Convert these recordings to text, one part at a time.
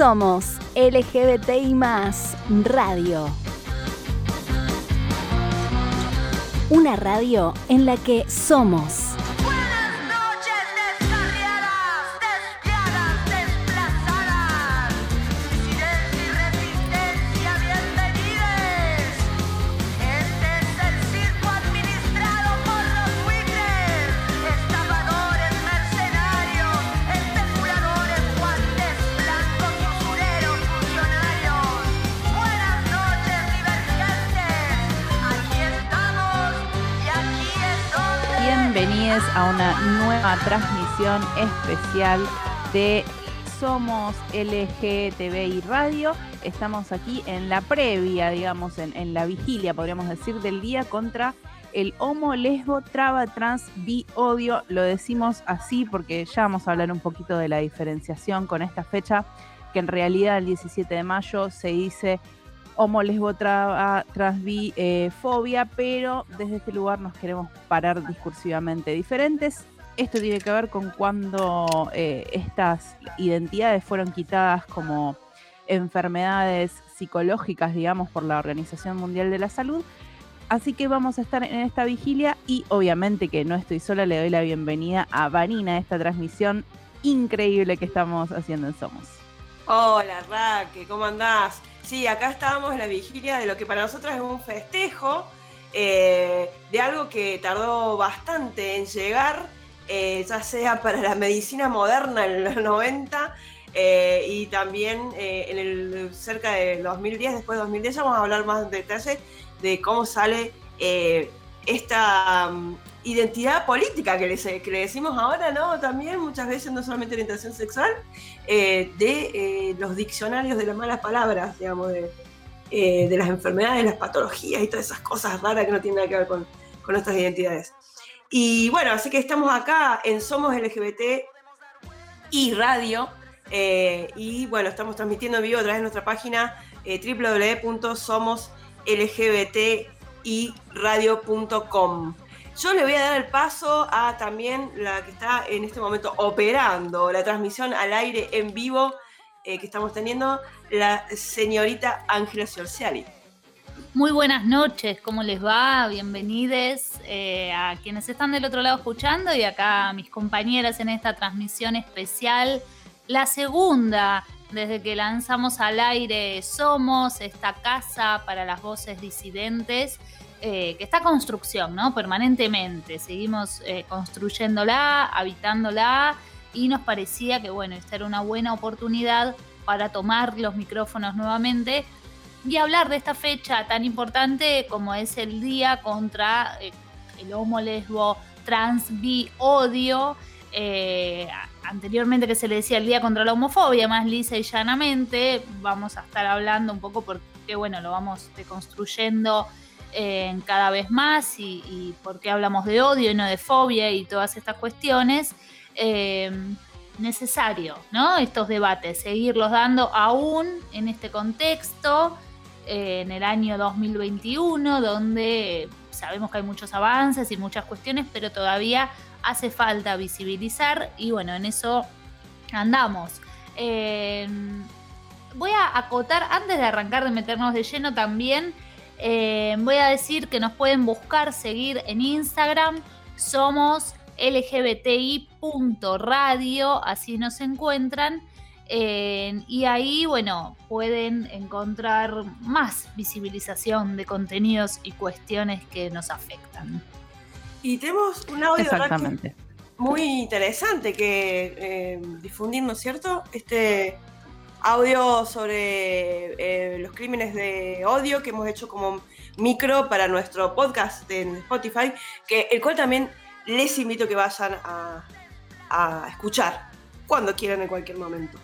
Somos LGBTI Radio. Una radio en la que somos transmisión especial de Somos LGTBI Radio. Estamos aquí en la previa, digamos, en, la vigilia, podríamos decir, del día contra el homo, lesbo, traba, trans, bi, odio. Lo decimos así porque ya vamos a hablar un poquito de la diferenciación con esta fecha, que en realidad el 17 de mayo se dice homo, lesbo, transbi, eh, fobia, pero desde este lugar nos queremos parar discursivamente diferentes. Esto tiene que ver con cuando eh, estas identidades fueron quitadas como enfermedades psicológicas, digamos, por la Organización Mundial de la Salud. Así que vamos a estar en esta vigilia y obviamente que no estoy sola, le doy la bienvenida a Vanina a esta transmisión increíble que estamos haciendo en Somos. Hola Raque, ¿cómo andás? Sí, acá estábamos en la vigilia de lo que para nosotros es un festejo, eh, de algo que tardó bastante en llegar, eh, ya sea para la medicina moderna en los 90 eh, y también en el cerca de 2010, después de 2010, vamos a hablar más en detalle de cómo sale esta mm, identidad política que le, decimos ahora, ¿no? También muchas veces, no solamente orientación sexual, eh, de eh, los diccionarios de las malas palabras, digamos, de, eh, de, las enfermedades, las patologías y todas esas cosas raras que no tienen nada que ver con, con nuestras identidades. Y bueno, así que estamos acá en Somos LGBT y Radio. y bueno, estamos transmitiendo en vivo a través de nuestra página www.somoslgbtiradio.com. Yo le voy a dar el paso a también la que está en este momento operando la transmisión al aire en vivo eh, que estamos teniendo, la señorita Ángela Giorciali. Muy buenas noches, ¿cómo les va? Bienvenidos eh, a quienes están del otro lado escuchando y acá a mis compañeras en esta transmisión especial, la segunda desde que lanzamos al aire Somos, esta casa para las voces disidentes. Eh, que está construcción, ¿no? Permanentemente. Seguimos eh, construyéndola, habitándola y nos parecía que, bueno, esta era una buena oportunidad para tomar los micrófonos nuevamente y hablar de esta fecha tan importante como es el día contra eh, el homo, lesbo, trans, bi, odio. anteriormente que se le decía el día contra la homofobia, más lisa y llanamente, vamos a estar hablando un poco porque, bueno, lo vamos deconstruyendo cada vez más y, por qué hablamos de odio y no de fobia y todas estas cuestiones. Eh, necesario, ¿no? Estos debates, seguirlos dando aún en este contexto, eh, en el año 2021, donde sabemos que hay muchos avances y muchas cuestiones, pero todavía hace falta visibilizar y bueno, en eso andamos. Eh, voy a acotar, antes de arrancar de meternos de lleno también, eh, voy a decir que nos pueden buscar, seguir en Instagram. Somos lgbti.radio, así nos encuentran. Eh, y ahí, bueno, pueden encontrar más visibilización de contenidos y cuestiones que nos afectan. Y tenemos un audio muy interesante que eh, difundir, ¿no es cierto? Este audio sobre eh, los crímenes de odio que hemos hecho como micro para nuestro podcast en Spotify, que, el cual también les invito a que vayan a, a escuchar cuando quieran en cualquier momento.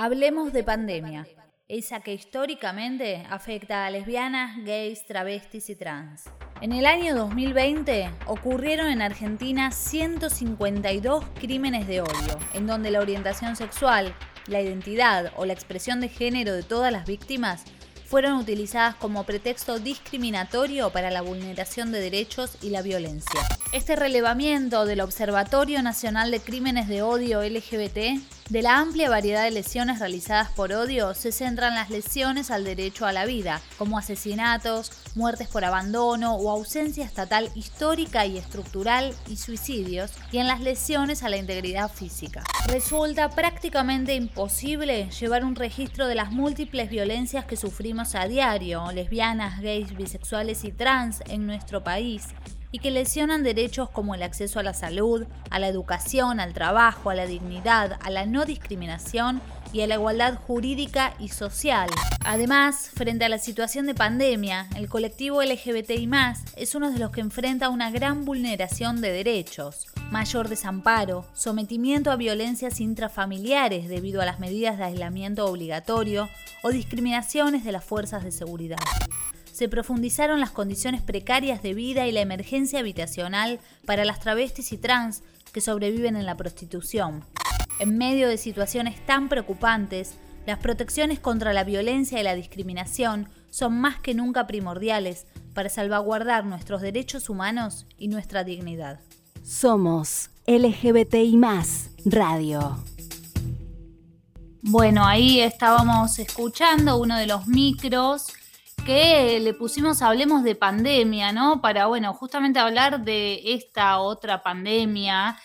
Hablemos de pandemia, esa que históricamente afecta a lesbianas, gays, travestis y trans. En el año 2020 ocurrieron en Argentina 152 crímenes de odio, en donde la orientación sexual, la identidad o la expresión de género de todas las víctimas fueron utilizadas como pretexto discriminatorio para la vulneración de derechos y la violencia. Este relevamiento del Observatorio Nacional de Crímenes de Odio LGBT De la amplia variedad de lesiones realizadas por odio se centran las lesiones al derecho a la vida, como asesinatos, muertes por abandono o ausencia estatal histórica y estructural y suicidios, y en las lesiones a la integridad física. Resulta prácticamente imposible llevar un registro de las múltiples violencias que sufrimos a diario, lesbianas, gays, bisexuales y trans en nuestro país, y que lesionan derechos como el acceso a la salud, a la educación, al trabajo, a la dignidad, a la no discriminación y a la igualdad jurídica y social. Además, frente a la situación de pandemia, el colectivo LGBTI es uno de los que enfrenta una gran vulneración de derechos, mayor desamparo, sometimiento a violencias intrafamiliares debido a las medidas de aislamiento obligatorio o discriminaciones de las fuerzas de seguridad se profundizaron las condiciones precarias de vida y la emergencia habitacional para las travestis y trans que sobreviven en la prostitución. En medio de situaciones tan preocupantes, las protecciones contra la violencia y la discriminación son más que nunca primordiales para salvaguardar nuestros derechos humanos y nuestra dignidad. Somos LGBTI Radio. Bueno, ahí estábamos escuchando uno de los micros que le pusimos Hablemos de pandemia, ¿no? Para, bueno, justamente hablar de esta otra pandemia,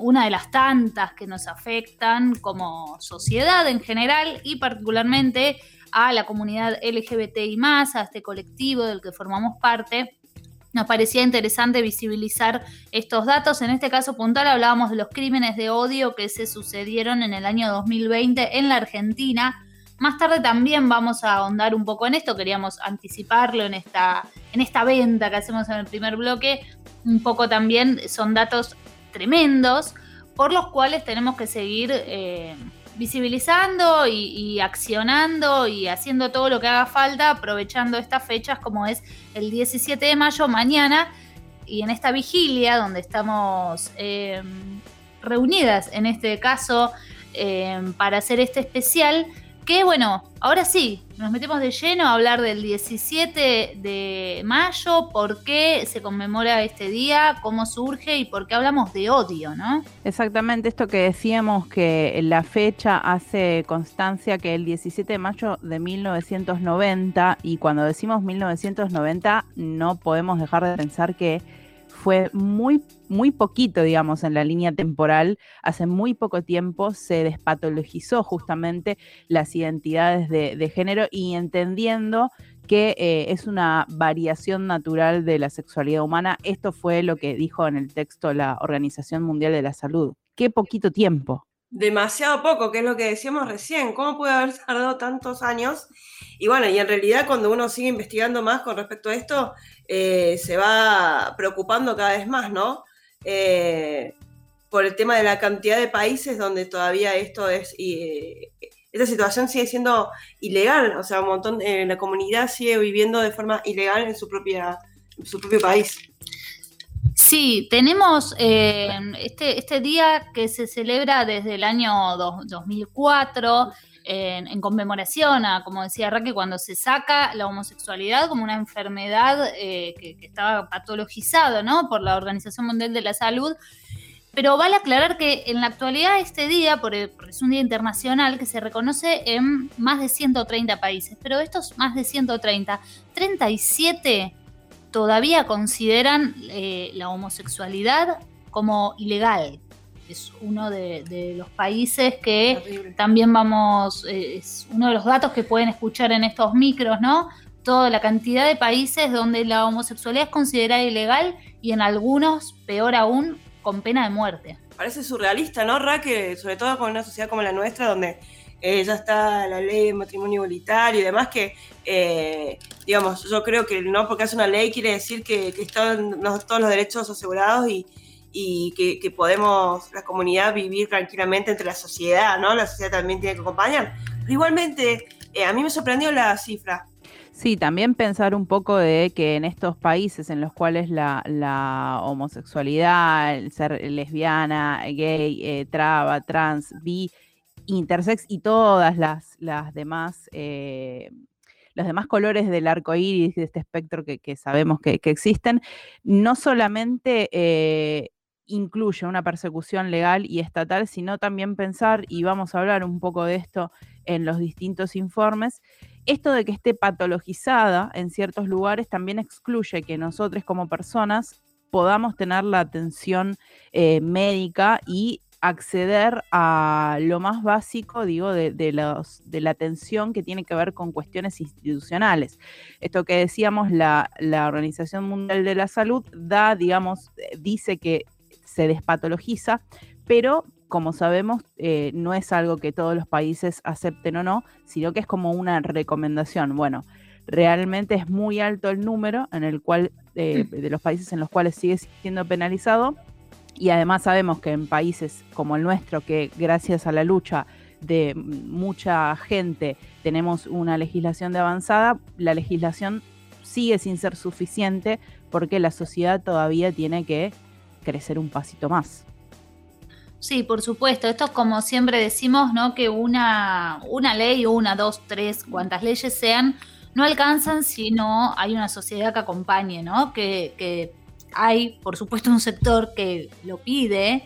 una de las tantas que nos afectan como sociedad en general y particularmente a la comunidad LGBTI, a este colectivo del que formamos parte. Nos parecía interesante visibilizar estos datos. En este caso puntual hablábamos de los crímenes de odio que se sucedieron en el año 2020 en la Argentina más tarde también vamos a ahondar un poco en esto, queríamos anticiparlo en esta, en esta venta que hacemos en el primer bloque. Un poco también son datos tremendos por los cuales tenemos que seguir eh, visibilizando y, accionando y haciendo todo lo que haga falta, aprovechando estas fechas como es el 17 de mayo, mañana, y en esta vigilia donde estamos eh, reunidas, en este caso, eh, para hacer este especial que bueno, ahora sí, nos metemos de lleno a hablar del 17 de mayo, por qué se conmemora este día, cómo surge y por qué hablamos de odio, ¿no? Exactamente, esto que decíamos que la fecha hace constancia que el 17 de mayo de 1990, y cuando decimos 1990 no podemos dejar de pensar que fue muy, muy poquito, digamos, en la línea temporal. Hace muy poco tiempo se despatologizó justamente las identidades de, género y entendiendo que eh, es una variación natural de la sexualidad humana. Esto fue lo que dijo en el texto la Organización Mundial de la Salud. Qué poquito tiempo. Demasiado poco, que es lo que decíamos recién. ¿Cómo puede haber tardado tantos años? Y bueno, y en realidad cuando uno sigue investigando más con respecto a esto, eh, se va preocupando cada vez más, ¿no? Eh, por el tema de la cantidad de países donde todavía esto es, y, esta situación sigue siendo ilegal, o sea, un montón, la comunidad sigue viviendo de forma ilegal en su, propia, su propio país. Sí, tenemos eh, este, este día que se celebra desde el año 2004 en, conmemoración a, como decía Raquel, cuando se saca la homosexualidad como una enfermedad eh, que, estaba patologizada ¿no? por la Organización Mundial de la Salud. Pero vale aclarar que en la actualidad este día, por es un día internacional que se reconoce en más de 130 países, pero estos más de 130, 37 todavía consideran eh, la homosexualidad como ilegal, es uno de, los países que también vamos, eh, es uno de los datos que pueden escuchar en estos micros, ¿no? Toda la cantidad de países donde la homosexualidad es considerada ilegal y en algunos, peor aún, con pena de muerte. Parece surrealista, ¿no, Raque? Sobre todo con una sociedad como la nuestra, donde eh, ya está la ley de matrimonio igualitario y demás, que, eh, digamos, yo creo que no porque hace una ley quiere decir que, están todos los derechos asegurados y, y que, podemos, la comunidad, vivir tranquilamente entre la sociedad, ¿no? La sociedad también tiene que acompañar. Pero igualmente, eh, a mí me sorprendió la cifra. Sí, también pensar un poco de que en estos países en los cuales la, homosexualidad, el ser lesbiana, gay, eh, traba, trans, bi, intersex y todas las, las demás, eh, los demás colores del arco iris, de este espectro que, sabemos que, existen, no solamente incluye una persecución legal y estatal, sino también pensar, y vamos a hablar un poco de esto en los distintos informes, esto de que esté patologizada en ciertos lugares también excluye que nosotros como personas podamos tener la atención eh, médica y acceder a lo más básico, digo, de, los, de, la atención que tiene que ver con cuestiones institucionales. Esto que decíamos, la, la Organización Mundial de la Salud da, digamos, eh, dice que se despatologiza, pero como sabemos, eh, no es algo que todos los países acepten o no, sino que es como una recomendación. Bueno, realmente es muy alto el número en el cual, eh, de los países en los cuales sigue siendo penalizado. Y además sabemos que en países como el nuestro, que gracias a la lucha de mucha gente tenemos una legislación de avanzada, la legislación sigue sin ser suficiente porque la sociedad todavía tiene que crecer un pasito más. Sí, por supuesto. Esto es como siempre decimos, ¿no? Que una, una ley, una, dos, tres, cuantas leyes sean, no alcanzan si no hay una sociedad que acompañe, ¿no? Que, hay, por supuesto, un sector que lo pide,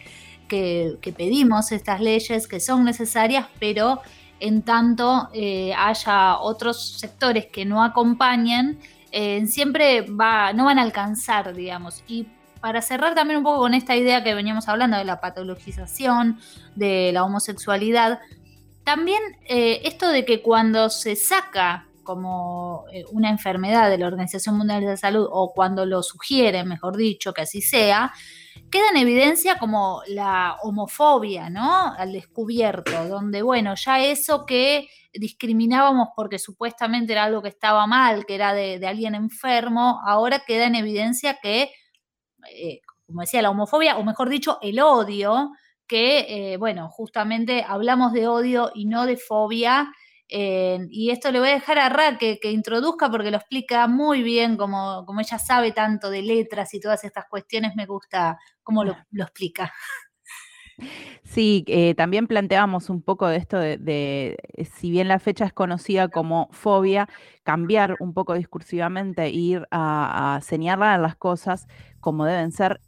que, pedimos estas leyes que son necesarias, pero en tanto eh, haya otros sectores que no acompañen, eh, siempre va, no van a alcanzar, digamos. Y para cerrar también un poco con esta idea que veníamos hablando de la patologización, de la homosexualidad, también eh, esto de que cuando se saca como eh, una enfermedad de la Organización Mundial de la Salud o cuando lo sugiere, mejor dicho, que así sea, queda en evidencia como la homofobia, ¿no? Al descubierto, donde, bueno, ya eso que discriminábamos porque supuestamente era algo que estaba mal, que era de alguien enfermo, ahora queda en evidencia que eh, como decía, la homofobia, o mejor dicho, el odio, que, eh, bueno, justamente hablamos de odio y no de fobia. Eh, y esto le voy a dejar a Ra que, introduzca porque lo explica muy bien, como, como, ella sabe tanto de letras y todas estas cuestiones, me gusta cómo lo, explica. Sí, también planteamos un poco de esto de, si bien la fecha es conocida como fobia, cambiar un poco discursivamente, ir a, a señalar las cosas como deben ser.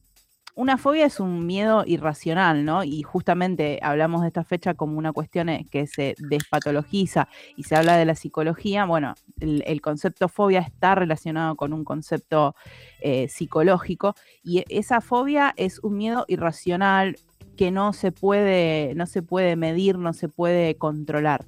Una fobia es un miedo irracional, ¿no? Y justamente hablamos de esta fecha como una cuestión eh, que se despatologiza y se habla de la psicología. Bueno, el, concepto fobia está relacionado con un concepto eh, psicológico y esa fobia es un miedo irracional que no se puede, no se puede medir, no se puede controlar.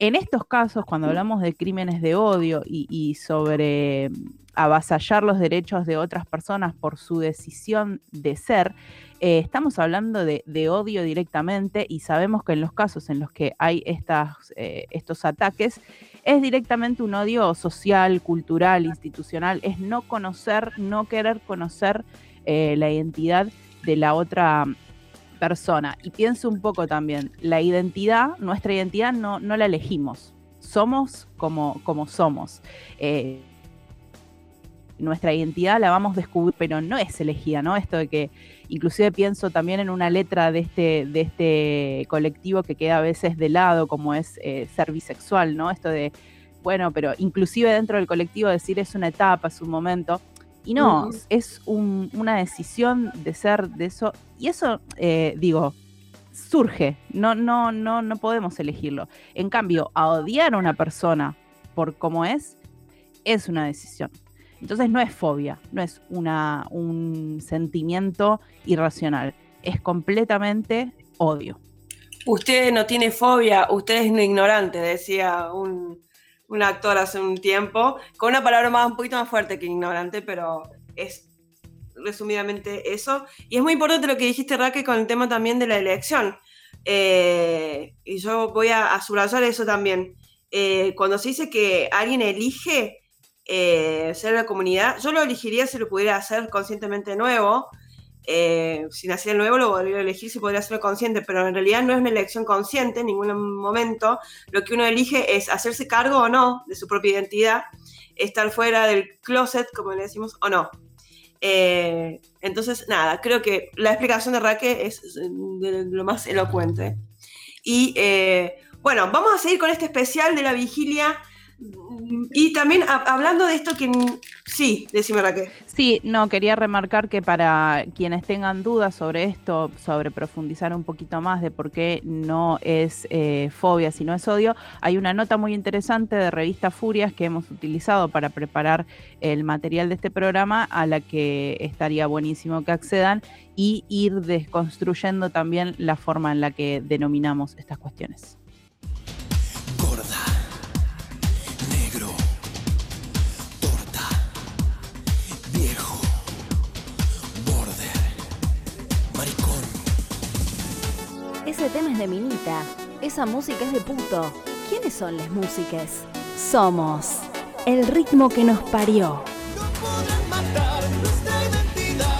En estos casos, cuando hablamos de crímenes de odio y, sobre mm, avasallar los derechos de otras personas por su decisión de ser, eh, estamos hablando de, odio directamente y sabemos que en los casos en los que hay estas, eh, estos ataques, es directamente un odio social, cultural, institucional, es no conocer, no querer conocer eh, la identidad de la otra persona. Y pienso un poco también, la identidad, nuestra identidad no, no la elegimos, somos como, como somos. Eh, nuestra identidad la vamos a descubrir, pero no es elegida, ¿no? Esto de que inclusive pienso también en una letra de este, de este colectivo que queda a veces de lado, como es eh, ser bisexual, ¿no? Esto de, bueno, pero inclusive dentro del colectivo decir es una etapa, es un momento. Y no, es una decisión de ser de eso. Y eso, eh, digo, surge. No, no, no, no podemos elegirlo. En cambio, a odiar a una persona por cómo es, es una decisión. Entonces no es fobia, no es una, un sentimiento irracional. Es completamente odio. Usted no tiene fobia, usted es un ignorante, decía un, un actor hace un tiempo, con una palabra más un poquito más fuerte que ignorante, pero es resumidamente eso. Y es muy importante lo que dijiste, Raque, con el tema también de la elección. Eh, y yo voy a, subrayar eso también. Eh, cuando se dice que alguien elige eh, ser la comunidad, yo lo elegiría si lo pudiera hacer conscientemente nuevo, eh, si naciera nuevo lo volvería a elegir si podría ser consciente, pero en realidad no es una elección consciente en ningún momento. Lo que uno elige es hacerse cargo o no de su propia identidad, estar fuera del closet, como le decimos, o no. Eh, entonces, nada, creo que la explicación de Raque es lo más elocuente. Y eh, bueno, vamos a seguir con este especial de la vigilia y también hablando de esto que sí, decime Raquel. Sí, no, quería remarcar que para quienes tengan dudas sobre esto, sobre profundizar un poquito más de por qué no es eh, fobia, sino es odio, hay una nota muy interesante de revista Furias que hemos utilizado para preparar el material de este programa, a la que estaría buenísimo que accedan y ir desconstruyendo también la forma en la que denominamos estas cuestiones. Ese tema es de Minita. Esa música es de puto. ¿Quiénes son las músicas? Somos el ritmo que nos parió. No podrán matar nuestra identidad.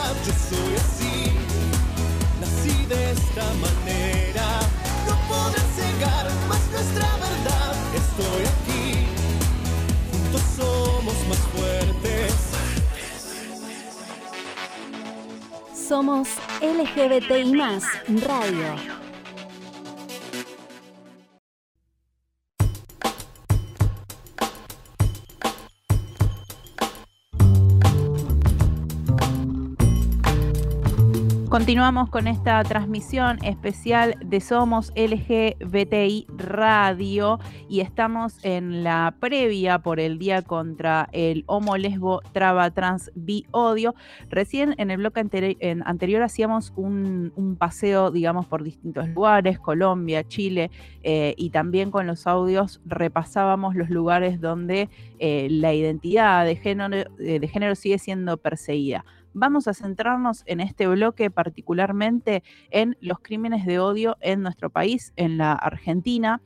Continuamos con esta transmisión especial de Somos LGBTI Radio y estamos en la previa por el Día contra el Homo Lesbo Traba Trans Bi Odio. Recién en el bloque anterior hacíamos un, paseo, digamos, por distintos lugares, Colombia, Chile, eh, y también con los audios repasábamos los lugares donde eh, la identidad eh, de género sigue siendo perseguida. Vamos a centrarnos en este bloque particularmente en los crímenes de odio en nuestro país, en la Argentina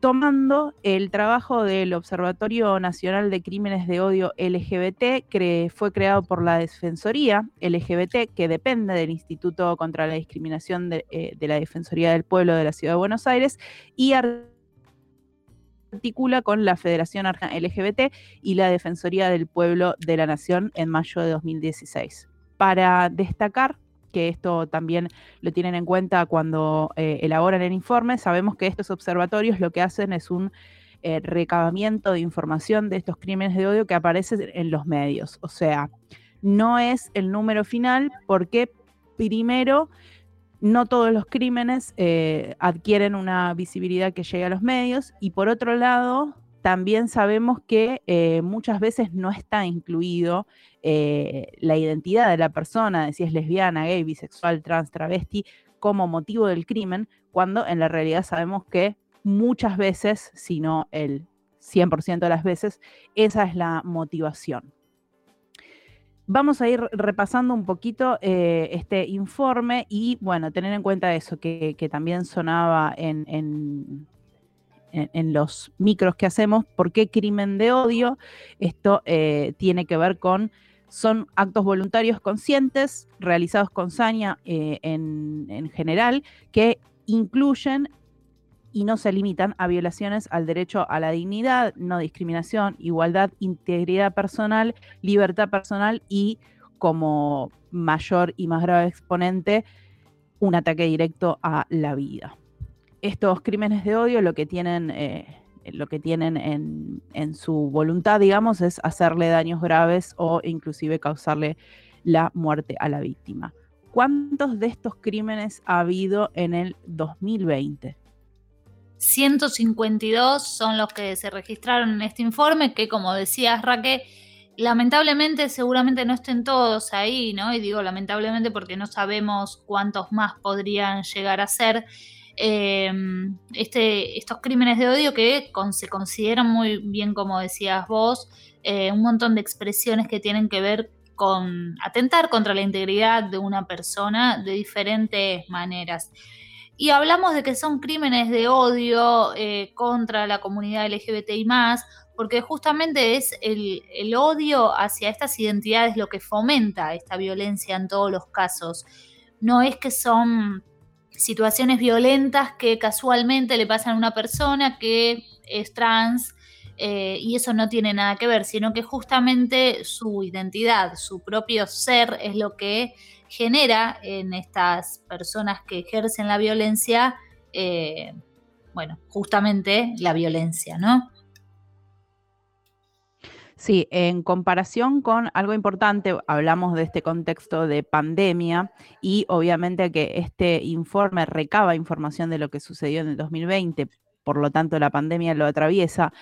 tomando el trabajo del Observatorio Nacional de Crímenes de Odio LGBT, que fue creado por la Defensoría LGBT, que depende del Instituto contra la Discriminación de, eh, de la Defensoría del Pueblo de la Ciudad de Buenos Aires, y articula con la Federación LGBT y la Defensoría del Pueblo de la Nación en mayo de 2016. Para destacar que esto también lo tienen en cuenta cuando eh, elaboran el informe, sabemos que estos observatorios lo que hacen es un eh, recabamiento de información de estos crímenes de odio que aparecen en los medios. O sea, no es el número final porque primero no todos los crímenes eh, adquieren una visibilidad que llegue a los medios y por otro lado, también sabemos que eh, muchas veces no está incluido eh, la identidad de la persona, de si es lesbiana, gay, bisexual, trans, travesti, como motivo del crimen, cuando en la realidad sabemos que muchas veces, si no el 100% de las veces, esa es la motivación. Vamos a ir repasando un poquito eh, este informe y, bueno, tener en cuenta eso que, también sonaba en, en, los micros que hacemos, ¿por qué crimen de odio? Esto eh, tiene que ver con, son actos voluntarios conscientes realizados con saña eh, en, en general que incluyen y no se limitan a violaciones al derecho a la dignidad, no discriminación, igualdad, integridad personal, libertad personal y como mayor y más grave exponente, un ataque directo a la vida. Estos crímenes de odio lo que tienen, eh, lo que tienen en, en su voluntad, digamos, es hacerle daños graves o inclusive causarle la muerte a la víctima. ¿Cuántos de estos crímenes ha habido en el 2020? 152 son los que se registraron en este informe, que como decías Raque, lamentablemente seguramente no estén todos ahí, ¿no? Y digo lamentablemente porque no sabemos cuántos más podrían llegar a ser. Em, este, estos crímenes de odio que se consideran muy bien, como decías vos, eh, un montón de expresiones que tienen que ver con atentar contra la integridad de una persona de diferentes maneras y hablamos de que son crímenes de odio eh, contra la comunidad LGBTI porque justamente es el, odio hacia estas identidades lo que fomenta esta violencia en todos los casos. No es que son situaciones violentas que casualmente le pasan a una persona que es trans eh, y eso no tiene nada que ver, sino que justamente su identidad, su propio ser es lo que genera en estas personas que ejercen la violencia, eh, bueno, justamente la violencia, ¿no? Sí, en comparación con algo importante, hablamos de este contexto de pandemia y obviamente que este informe recaba información de lo que sucedió en el 2020, por lo tanto la pandemia lo atraviesa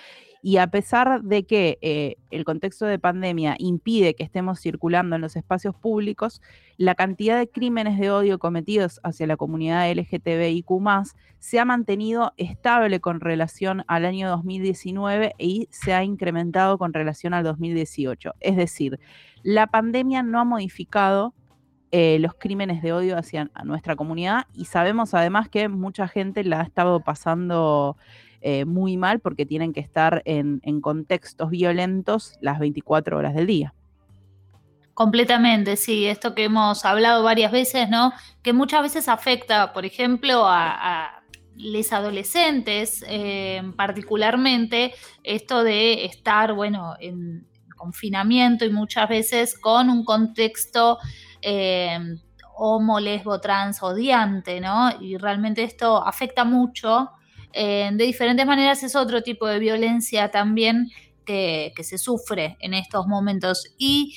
y a pesar de que eh, el contexto de pandemia impide que estemos circulando en los espacios públicos, la cantidad de crímenes de odio cometidos hacia la comunidad LGTBIQ se ha mantenido estable con relación al año 2019 y se ha incrementado con relación al 2018. Es decir, la pandemia no ha modificado eh, los crímenes de odio hacia nuestra comunidad y sabemos además que mucha gente la ha estado pasando eh, muy mal porque tienen que estar en, contextos violentos las 24 horas del día. Completamente, sí, esto que hemos hablado varias veces, ¿no? Que muchas veces afecta, por ejemplo, a, los adolescentes, eh, particularmente, esto de estar, bueno, en confinamiento y muchas veces con un contexto eh, homo, lesbo, trans, odiante, ¿no? Y realmente esto afecta mucho de diferentes maneras es otro tipo de violencia también que, se sufre en estos momentos. Y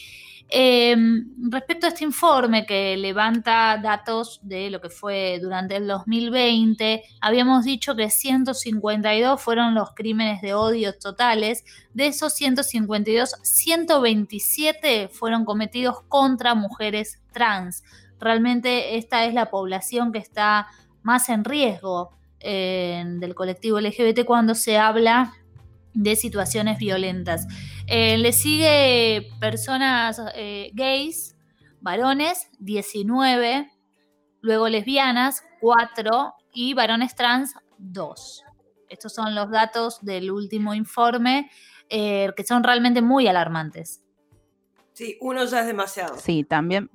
em, respecto a este informe que levanta datos de lo que fue durante el 2020, habíamos dicho que 152 fueron los crímenes de odio totales. De esos 152, 127 fueron cometidos contra mujeres trans. Realmente esta es la población que está más en riesgo del colectivo LGBT cuando se habla de situaciones violentas. Eh, le sigue personas eh, gays, varones, 19, luego lesbianas, 4 y varones trans, 2. Estos son los datos del último informe eh, que son realmente muy alarmantes. Sí, uno ya es demasiado. Sí, también.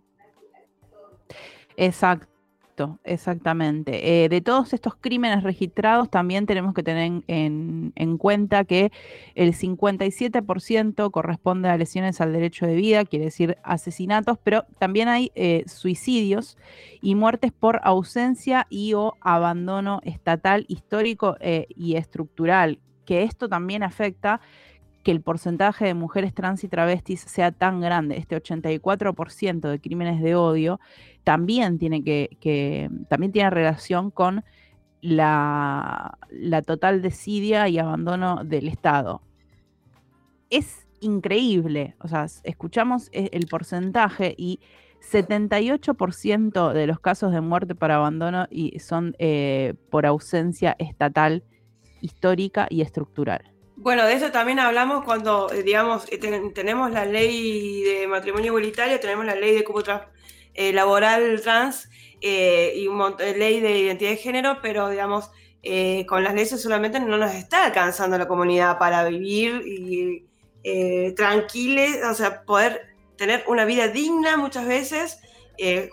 Exacto exactamente. Eh, de todos estos crímenes registrados, también tenemos que tener en, cuenta que el 57% corresponde a lesiones al derecho de vida, quiere decir asesinatos, pero también hay eh, suicidios y muertes por ausencia y o abandono estatal, histórico eh, y estructural, que esto también afecta que el porcentaje de mujeres trans y travestis sea tan grande, este 84% de crímenes de odio, también tiene que, también tiene relación con la, total desidia y abandono del Estado. Es increíble, o sea, escuchamos e, el porcentaje y 78% de los casos de muerte por abandono y son eh, por ausencia estatal, histórica y estructural. Bueno, de eso también hablamos cuando, eh, digamos, eh, tenemos la ley de matrimonio igualitario, tenemos la ley de cupo eh, laboral trans y una ley de identidad de género, pero, digamos, con las leyes solamente no nos está alcanzando la comunidad para vivir y tranquiles, o sea, poder tener una vida digna muchas veces.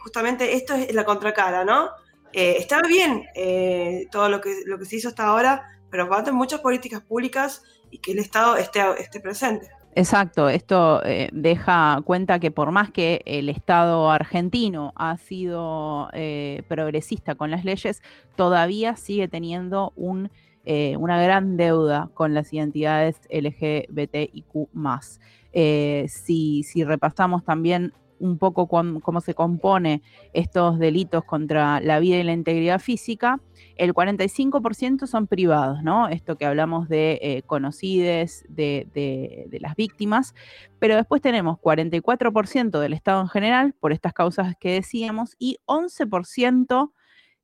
justamente esto es la contracara, ¿no? está bien todo lo que, lo que se hizo hasta ahora, pero faltan muchas políticas públicas y que el Estado esté, esté presente. Exacto, esto eh, deja cuenta que por más que el Estado argentino ha sido eh, progresista con las leyes, todavía sigue teniendo un, eh, una gran deuda con las identidades LGBTIQ. si, si repasamos también un poco cómo se compone estos delitos contra la vida y la integridad física, el 45% son privados, ¿no? Esto que hablamos de eh, conocides, de, las víctimas, pero después tenemos 44% del Estado en general, por estas causas que decíamos, y 11%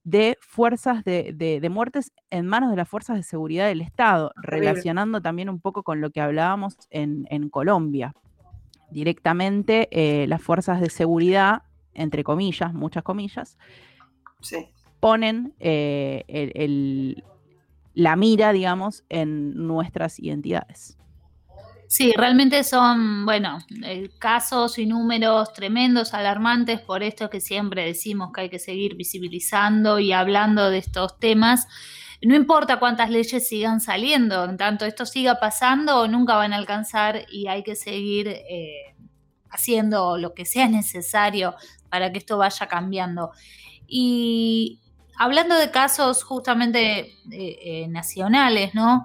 de fuerzas de, muertes en manos de las fuerzas de seguridad del Estado, relacionando también un poco con lo que hablábamos en, Colombia. Directamente eh, las fuerzas de seguridad, entre comillas, muchas comillas, sí ponen eh, la mira, digamos, en nuestras identidades. Sí, realmente son, bueno, eh, casos y números tremendos, alarmantes, por esto que siempre decimos que hay que seguir visibilizando y hablando de estos temas. No importa cuántas leyes sigan saliendo, en tanto esto siga pasando, nunca van a alcanzar y hay que seguir eh, haciendo lo que sea necesario para que esto vaya cambiando. Y hablando de casos justamente eh, eh, nacionales, ¿no?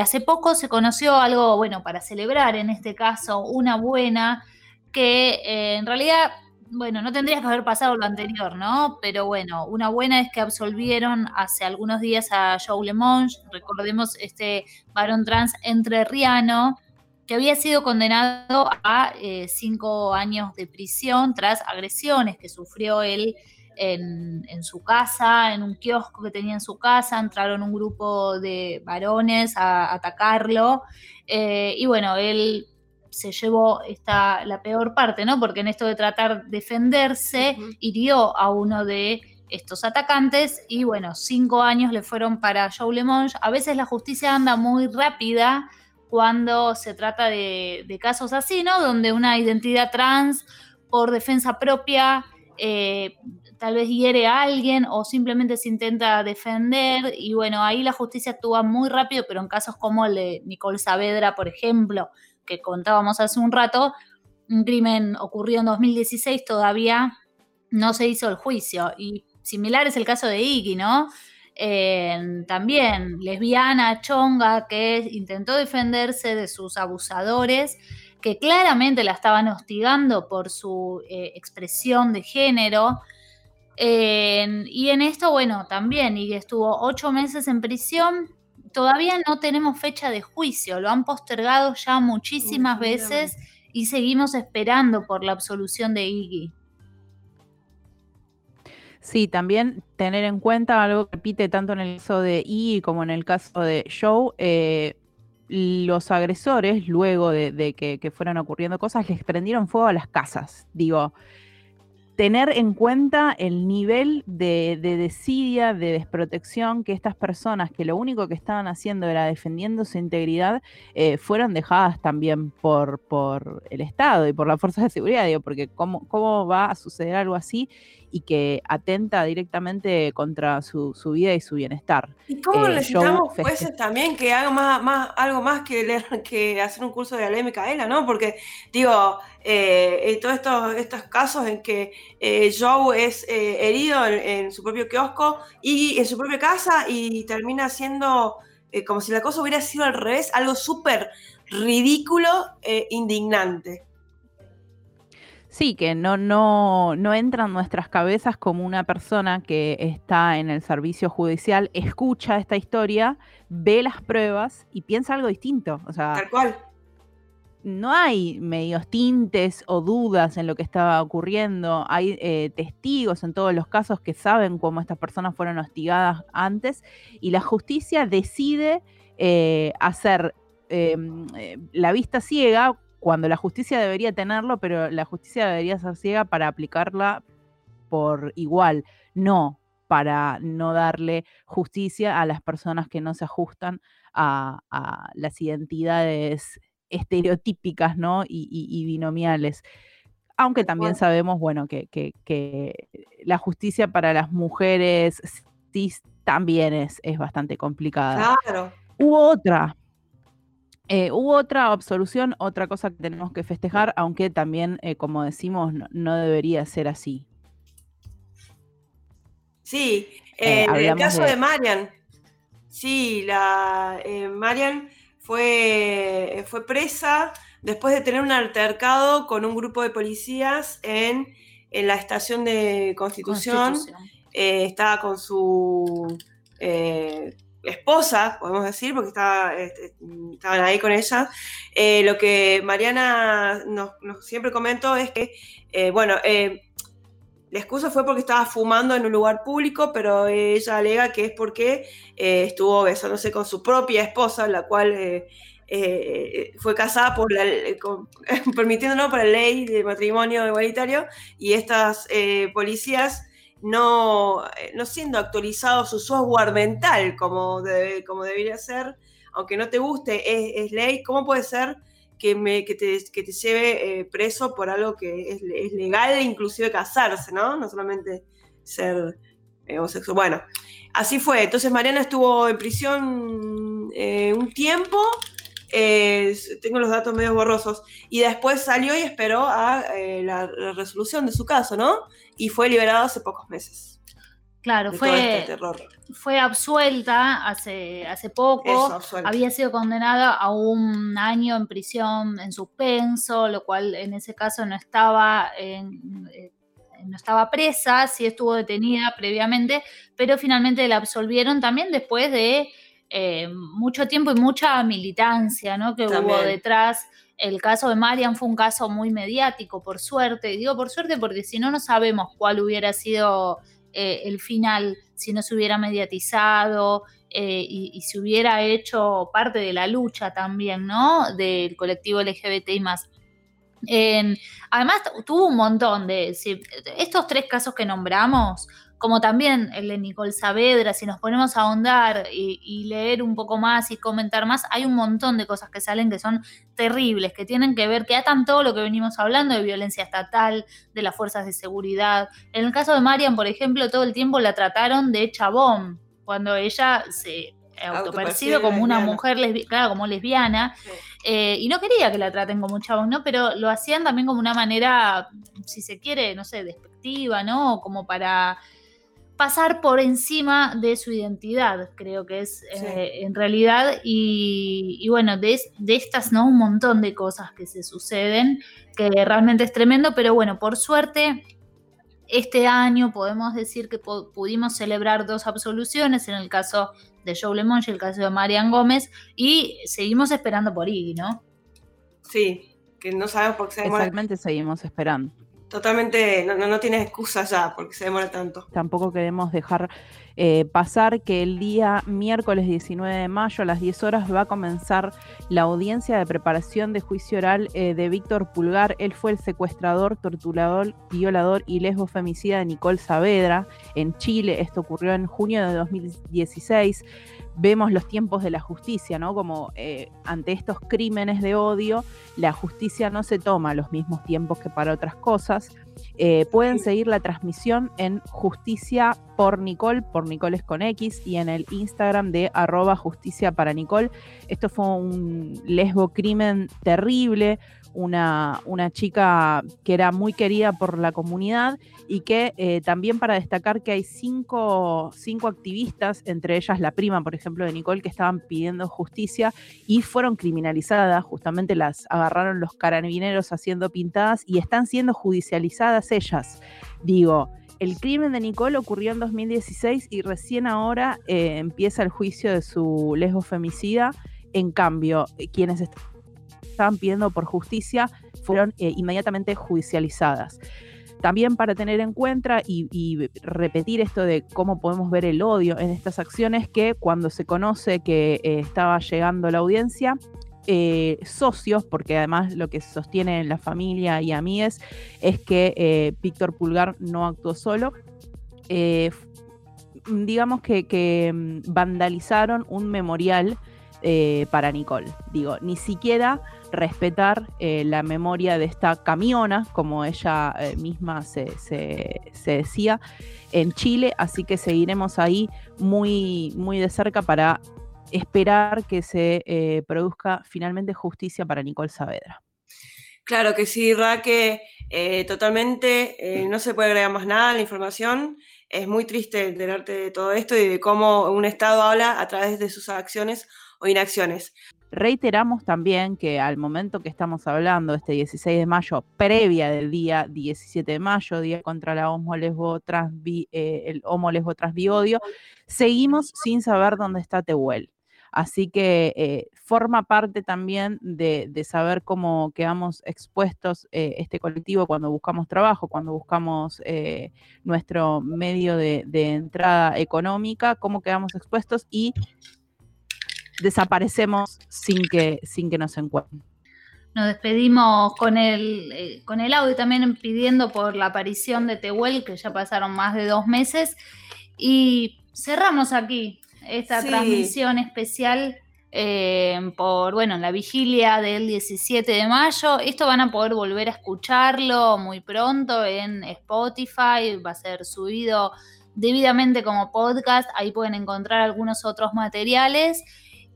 Hace poco se conoció algo, bueno, para celebrar en este caso, una buena, que en realidad, bueno, no tendría que haber pasado lo anterior, ¿no? Pero bueno, una buena es que absolvieron hace algunos días a Joe LeMonge, recordemos este varón trans entrerriano, que había sido condenado a eh, cinco años de prisión tras agresiones que sufrió él en, su casa, en un kiosco que tenía en su casa, entraron un grupo de varones a, atacarlo. Eh, y bueno, él se llevó esta, la peor parte, ¿no? Porque en esto de tratar de defenderse, hirió a uno de estos atacantes y bueno, cinco años le fueron para Joe LeMonge. A veces la justicia anda muy rápida cuando se trata de, de casos así, ¿no? Donde una identidad trans por defensa propia eh, tal vez hiere a alguien o simplemente se intenta defender y bueno, ahí la justicia actúa muy rápido, pero en casos como el de Nicole Saavedra, por ejemplo, que contábamos hace un rato, un crimen ocurrió en 2016, todavía no se hizo el juicio y similar es el caso de Iggy, ¿no? también lesbiana, chonga, que intentó defenderse de sus abusadores, que claramente la estaban hostigando por su eh, expresión de género, y en esto, bueno, también, y estuvo ocho meses en prisión. Todavía no tenemos fecha de juicio, lo han postergado ya muchísimas veces y seguimos esperando por la absolución de Iggy. Sí, también tener en cuenta algo que repite tanto en el caso de Iggy como en el caso de Joe. Eh, los agresores, luego de, que, que, fueran ocurriendo cosas, les prendieron fuego a las casas. Digo, tener en cuenta el nivel de, desidia, de desprotección que estas personas, que lo único que estaban haciendo era defendiendo su integridad, eh, fueron dejadas también por, el Estado y por las fuerzas de seguridad, digo, porque ¿cómo, cómo va a suceder algo así y que atenta directamente contra su, vida y su bienestar. ¿Y cómo eh, necesitamos jueces también que hagan más, más, algo más que, leer, que hacer un curso de la ley Micaela, ¿no? Porque, digo, eh, todos estos, estos casos en que eh, Joe es eh, herido en, su propio kiosco y en su propia casa y termina siendo como si la cosa hubiera sido al revés, algo súper ridículo e indignante. Sí, que no, no, no entra en nuestras cabezas como una persona que está en el servicio judicial, escucha esta historia, ve las pruebas y piensa algo distinto. O sea, Tal cual. No hay medios tintes o dudas en lo que estaba ocurriendo. Hay eh, testigos en todos los casos que saben cómo estas personas fueron hostigadas antes y la justicia decide eh, hacer em, eh, la vista ciega cuando la justicia debería tenerlo, pero la justicia debería ser ciega para aplicarla por igual, no para no darle justicia a las personas que no se ajustan a, las identidades estereotípicas ¿no? y, binomiales. Aunque también sabemos, bueno, que, la justicia para las mujeres cis también es, es bastante complicada. Claro. Hubo otra, eh, hubo otra absolución, otra cosa que tenemos que festejar, aunque también, eh, como decimos, no, debería ser así. Sí, eh, en el caso de, Marian, sí, la Marian fue, fue presa después de tener un altercado con un grupo de policías en, la estación de Constitución. estaba con su esposa, podemos decir, porque estaba, este, estaban ahí con ella. Eh, lo que Mariana nos, siempre comentó es que, eh, bueno, eh, la excusa fue porque estaba fumando en un lugar público, pero ella alega que es porque estuvo besándose con su propia esposa, la cual fue casada por la, permitiéndolo por la ley de matrimonio igualitario, y estas policías no, eh, no siendo actualizado su software mental como, como debería ser, aunque no te guste, es, ley, ¿cómo puede ser que, me, que, te, lleve eh, preso por algo que es, legal, inclusive casarse, ¿no? No solamente ser eh, homosexual. Bueno, así fue. Entonces Mariana estuvo en prisión un tiempo. tengo los datos medio borrosos, y después salió y esperó a la, resolución de su caso, ¿no? Y fue liberado hace pocos meses. Claro, de todo fue, este terror. fue absuelta hace, hace poco. Eso. Había sido condenada a un año en prisión en suspenso, lo cual en ese caso no estaba en- eh, no estaba presa, sí estuvo detenida previamente, pero finalmente la absolvieron también después de eh, mucho tiempo y mucha militancia ¿no? que hubo detrás. El caso de Marian fue un caso muy mediático, por suerte. Y digo por suerte porque si no, no sabemos cuál hubiera sido eh, el final, si no se hubiera mediatizado eh, y, y se hubiera hecho parte de la lucha también, ¿no? Del colectivo LGBTI más. En- además, tu- tuvo un montón de. estos tres casos que nombramos, como también el de Nicole Saavedra, si nos ponemos a ahondar y, y leer un poco más y comentar más, hay un montón de cosas que salen que son terribles, que tienen que ver, que atan todo lo que venimos hablando de violencia estatal, de las fuerzas de seguridad. En el caso de Marian, por ejemplo, todo el tiempo la trataron de chabón, cuando ella se autopercibe como una lesbiana. mujer lesbi- claro, como lesbiana, Sí. eh, y no quería que la traten como un chabón, ¿no? Pero lo hacían también como una manera, si se quiere, no sé, despectiva, ¿no? Como para pasar por encima de su identidad, creo que es eh, en realidad. Y, y bueno, de, es- de estas, ¿no? Un montón de cosas que se suceden, que realmente es tremendo, pero bueno, por suerte. Este año podemos decir que pu- pudimos celebrar dos absoluciones, en el caso de Joe Lemon y el caso de Marian Gómez, y seguimos esperando por Iggy, ¿no? Sí, que no sabemos por qué se demora. Exactamente, seguimos esperando. Totalmente, no, no, no tiene excusa ya porque se demora tanto. Tampoco queremos dejar eh, pasar que el día miércoles 19 de mayo a las 10 horas va a comenzar la audiencia de preparación de juicio oral eh, de Víctor Pulgar. Él fue el secuestrador, torturador, violador y lesbo femicida de Nicole Saavedra en Chile. Esto ocurrió en junio de 2016. Vemos los tiempos de la justicia, ¿no? Como eh, ante estos crímenes de odio, la justicia no se toma los mismos tiempos que para otras cosas. Eh, pueden seguir la transmisión en Justicia por Nicole, por Nicole es con X, y en el Instagram de arroba justicia para Nicole. Esto fue un lesbo crimen terrible, una, una chica que era muy querida por la comunidad y que eh, también para destacar que hay cinco, cinco activistas, entre ellas la prima, por ejemplo, de Nicole, que estaban pidiendo justicia y fueron criminalizadas, justamente las agarraron los carabineros haciendo pintadas y están siendo judicializadas ellas. Digo, el crimen de Nicole ocurrió en 2016 y recién ahora eh, empieza el juicio de su lesbo femicida. En cambio, eh, quienes est- estaban pidiendo por justicia fueron eh, inmediatamente judicializadas. También para tener en cuenta y, repetir esto de cómo podemos ver el odio en estas acciones, que cuando se conoce que eh, estaba llegando la audiencia, eh, socios, porque además lo que sostiene la familia y amigues es que Víctor Pulgar no actuó solo. digamos que, que, mm, vandalizaron un memorial para Nicole. Digo, ni siquiera respetar eh, la memoria de esta camiona, como ella eh, misma se, se- decía, en Chile, así que seguiremos ahí muy, muy de cerca para esperar que se eh, produzca finalmente justicia para Nicole Saavedra. Claro que sí, Raque, totalmente, no se puede agregar más nada a la información. Es muy triste enterarte de todo esto y de cómo un Estado habla a través de sus acciones o inacciones. Reiteramos también que al momento que estamos hablando, este 16 de mayo, previa del día 17 de mayo, Día contra la homo lesbo trans bi- eh, el homo lesbo trans seguimos sin saber dónde está Tehuel. Así que eh, forma parte también de, saber cómo quedamos expuestos eh, este colectivo cuando buscamos trabajo, cuando buscamos eh, nuestro medio de entrada económica, cómo quedamos expuestos y desaparecemos sin que, sin que nos encuentren. Nos despedimos con el, eh, con el audio también pidiendo por la aparición de Tehuel, que ya pasaron más de dos meses. Y cerramos aquí esta Sí. transmisión especial eh, por, bueno, la vigilia del 17 de mayo. Esto van a poder volver a escucharlo muy pronto en Spotify, va a ser subido debidamente como podcast, ahí pueden encontrar algunos otros materiales.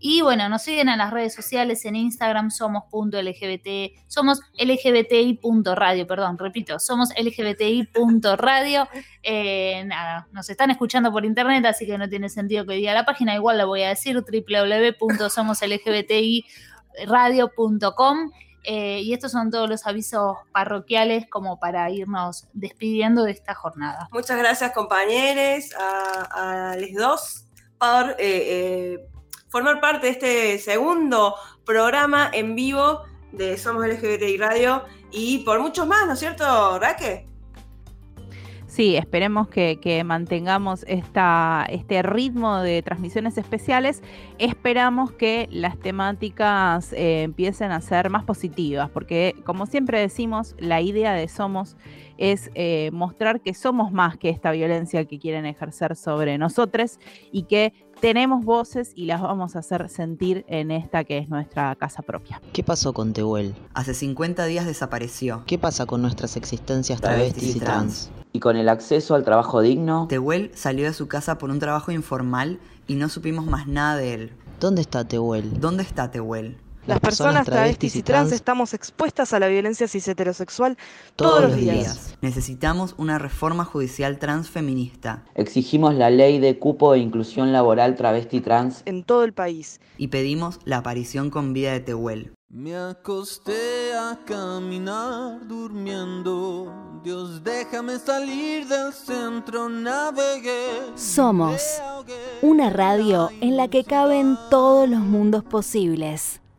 Y bueno, nos siguen en las redes sociales, en Instagram somos.lgbt, somos lgbti.radio, perdón, repito, somos lgbti.radio. Eh, nada, nos están escuchando por internet, así que no tiene sentido que diga la página, igual la voy a decir, www.somoslgbtiradio.com. Eh, y estos son todos los avisos parroquiales como para irnos despidiendo de esta jornada. Muchas gracias compañeros, a, a los dos por eh, eh, formar parte de este segundo programa en vivo de Somos LGBTI Radio y por muchos más, ¿no es cierto, Raque? Sí, esperemos que, mantengamos esta, este ritmo de transmisiones especiales. Esperamos que las temáticas eh, empiecen a ser más positivas, porque como siempre decimos, la idea de Somos es eh, mostrar que somos más que esta violencia que quieren ejercer sobre nosotros y que tenemos voces y las vamos a hacer sentir en esta que es nuestra casa propia. ¿Qué pasó con Tehuel? Hace 50 días desapareció. ¿Qué pasa con nuestras existencias travestis, y trans? Y con el acceso al trabajo digno. Tehuel salió de su casa por un trabajo informal y no supimos más nada de él. ¿Dónde está Tehuel? ¿Dónde está Tehuel? Las, personas, travestis y trans, estamos expuestas a la violencia cis heterosexual todos, los días. Necesitamos una reforma judicial transfeminista. Exigimos la ley de cupo e inclusión laboral travesti trans en todo el país. Y pedimos la aparición con vida de Tehuel. Me acosté a caminar durmiendo. Dios, déjame salir del centro, navegué. Somos una radio en la que caben todos los mundos posibles.